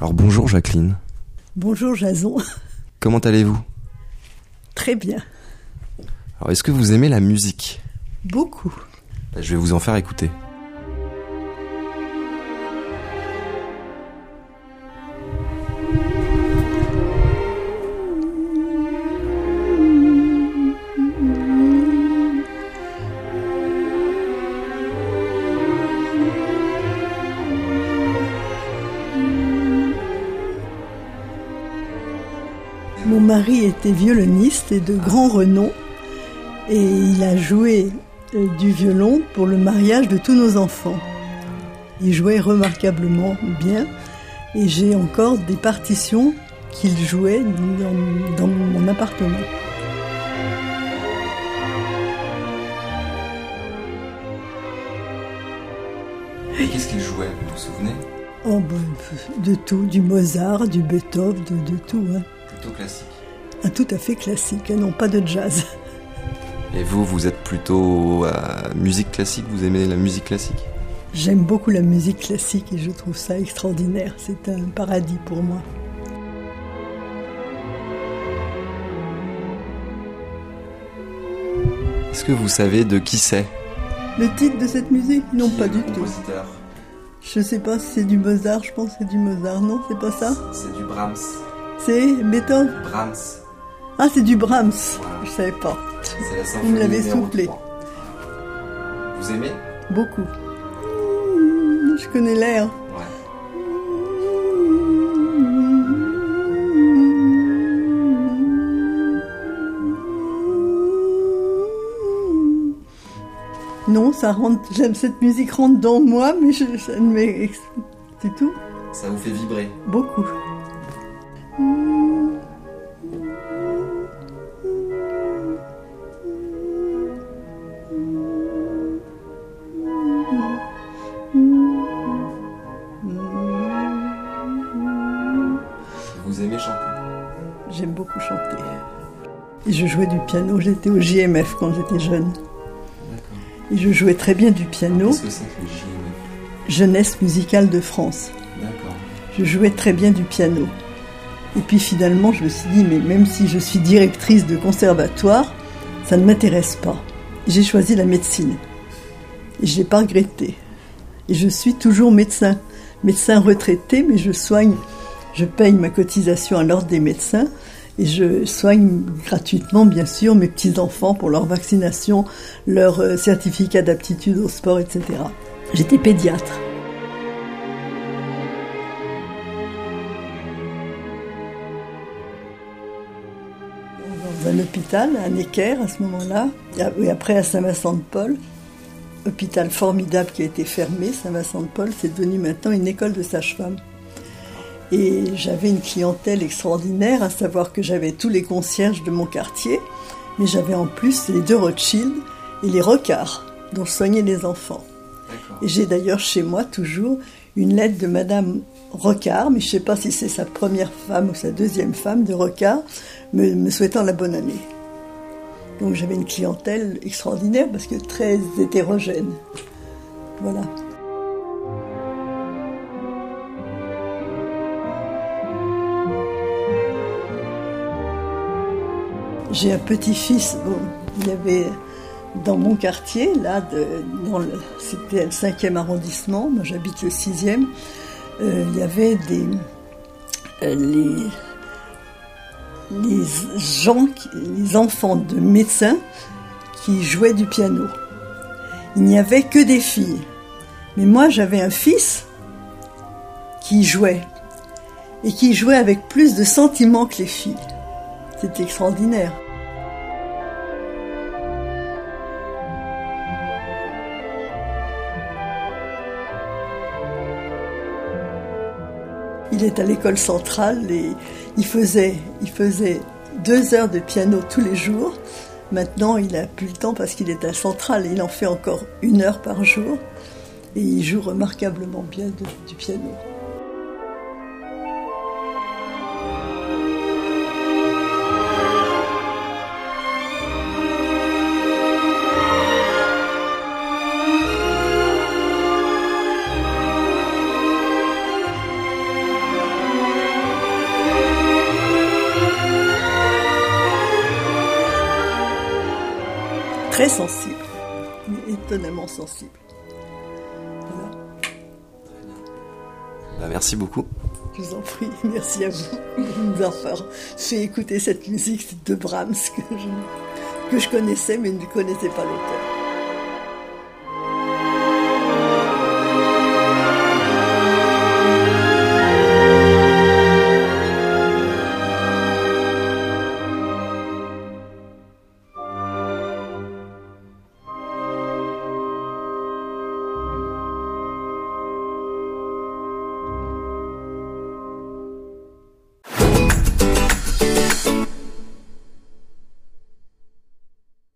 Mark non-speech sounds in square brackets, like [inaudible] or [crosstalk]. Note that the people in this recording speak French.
Alors bonjour Jacqueline. Bonjour Jason. Comment allez-vous? Très bien. Alors est-ce que vous aimez la musique? Beaucoup. Ben, Je vais vous en faire écouter. Mon mari était violoniste et de grand renom et il a joué euh, du violon pour le mariage de tous nos enfants. Il jouait remarquablement bien et j'ai encore des partitions qu'il jouait dans, dans mon appartement. Qu'est-ce qu'il jouait, vous vous souvenez? Oh, ben, de tout, du Mozart, du Beethoven, de, de tout. hein. Plutôt classique. Un tout à fait classique, non pas de jazz. Et vous, vous êtes plutôt euh, musique classique Vous aimez la musique classique? J'aime beaucoup la musique classique et je trouve ça extraordinaire. C'est un paradis pour moi. Est-ce que vous savez de qui c'est? Le titre de cette musique? Non, Qui pas est du le tout. Je sais pas si c'est du Mozart, je pense que c'est du Mozart. Non, c'est pas ça? C'est du Brahms. C'est Beethoven Brahms. Ah, c'est du Brahms. Voilà. Je savais pas. C'est la Vous me l'avez soufflé. 3. Vous aimez? Beaucoup. Je connais l'air. Ouais. Non, ça rentre. J'aime cette musique rentre dans moi, mais je, ça ne m'est- c'est tout. Ça vous fait vibrer. Beaucoup. Vous aimez chanter J'aime beaucoup chanter. Et je jouais du piano. J'étais au JMF quand j'étais jeune. D'accord. Et je jouais très bien du piano. Qu'est-ce que c'est que le JMF Jeunesse musicale de France. D'accord. Je jouais très bien du piano. Et puis finalement, je me suis dit, mais même si je suis directrice de conservatoire, ça ne m'intéresse pas. J'ai choisi la médecine. Et je l'ai pas regretté. Et je suis toujours médecin. Médecin retraité, mais je soigne, je paye ma cotisation à l'ordre des médecins. Et je soigne gratuitement, bien sûr, mes petits-enfants pour leur vaccination, leur euh, certificat d'aptitude au sport, etc. J'étais pédiatre. Hôpital à Necker à ce moment-là, et après à Saint-Vincent-de-Paul, hôpital formidable qui a été fermé, Saint-Vincent-de-Paul, c'est devenu maintenant une école de sage-femme. Et j'avais une clientèle extraordinaire, à savoir que j'avais tous les concierges de mon quartier, mais j'avais en plus les deux Rothschild et les Rocards, dont je soignais les enfants. Et j'ai d'ailleurs chez moi toujours une lettre de Madame Rocard, mais je ne sais pas si c'est sa première femme ou sa deuxième femme de Rocard, me, me souhaitant la bonne année. Donc j'avais une clientèle extraordinaire parce que très hétérogène. Voilà. J'ai un petit-fils, bon, il y avait dans mon quartier, là, c'était le 5e arrondissement, moi j'habite le 6e, euh, il y avait des, euh, les, les enfants de médecins qui jouaient du piano. Il n'y avait que des filles. Mais moi j'avais un fils qui jouait, et qui jouait avec plus de sentiments que les filles. C'était extraordinaire. Il est à l'école centrale et il faisait, deux heures de piano tous les jours. Maintenant, il n'a plus le temps parce qu'il est à centrale. Il en fait encore une heure par jour et il joue remarquablement bien du piano. Très sensible, étonnamment sensible. Voilà. Bah, merci beaucoup. Je vous en prie, [laughs] merci à vous de nous avoir fait écouter cette musique de Brahms que je, que je connaissais mais ne connaissais pas l'auteur.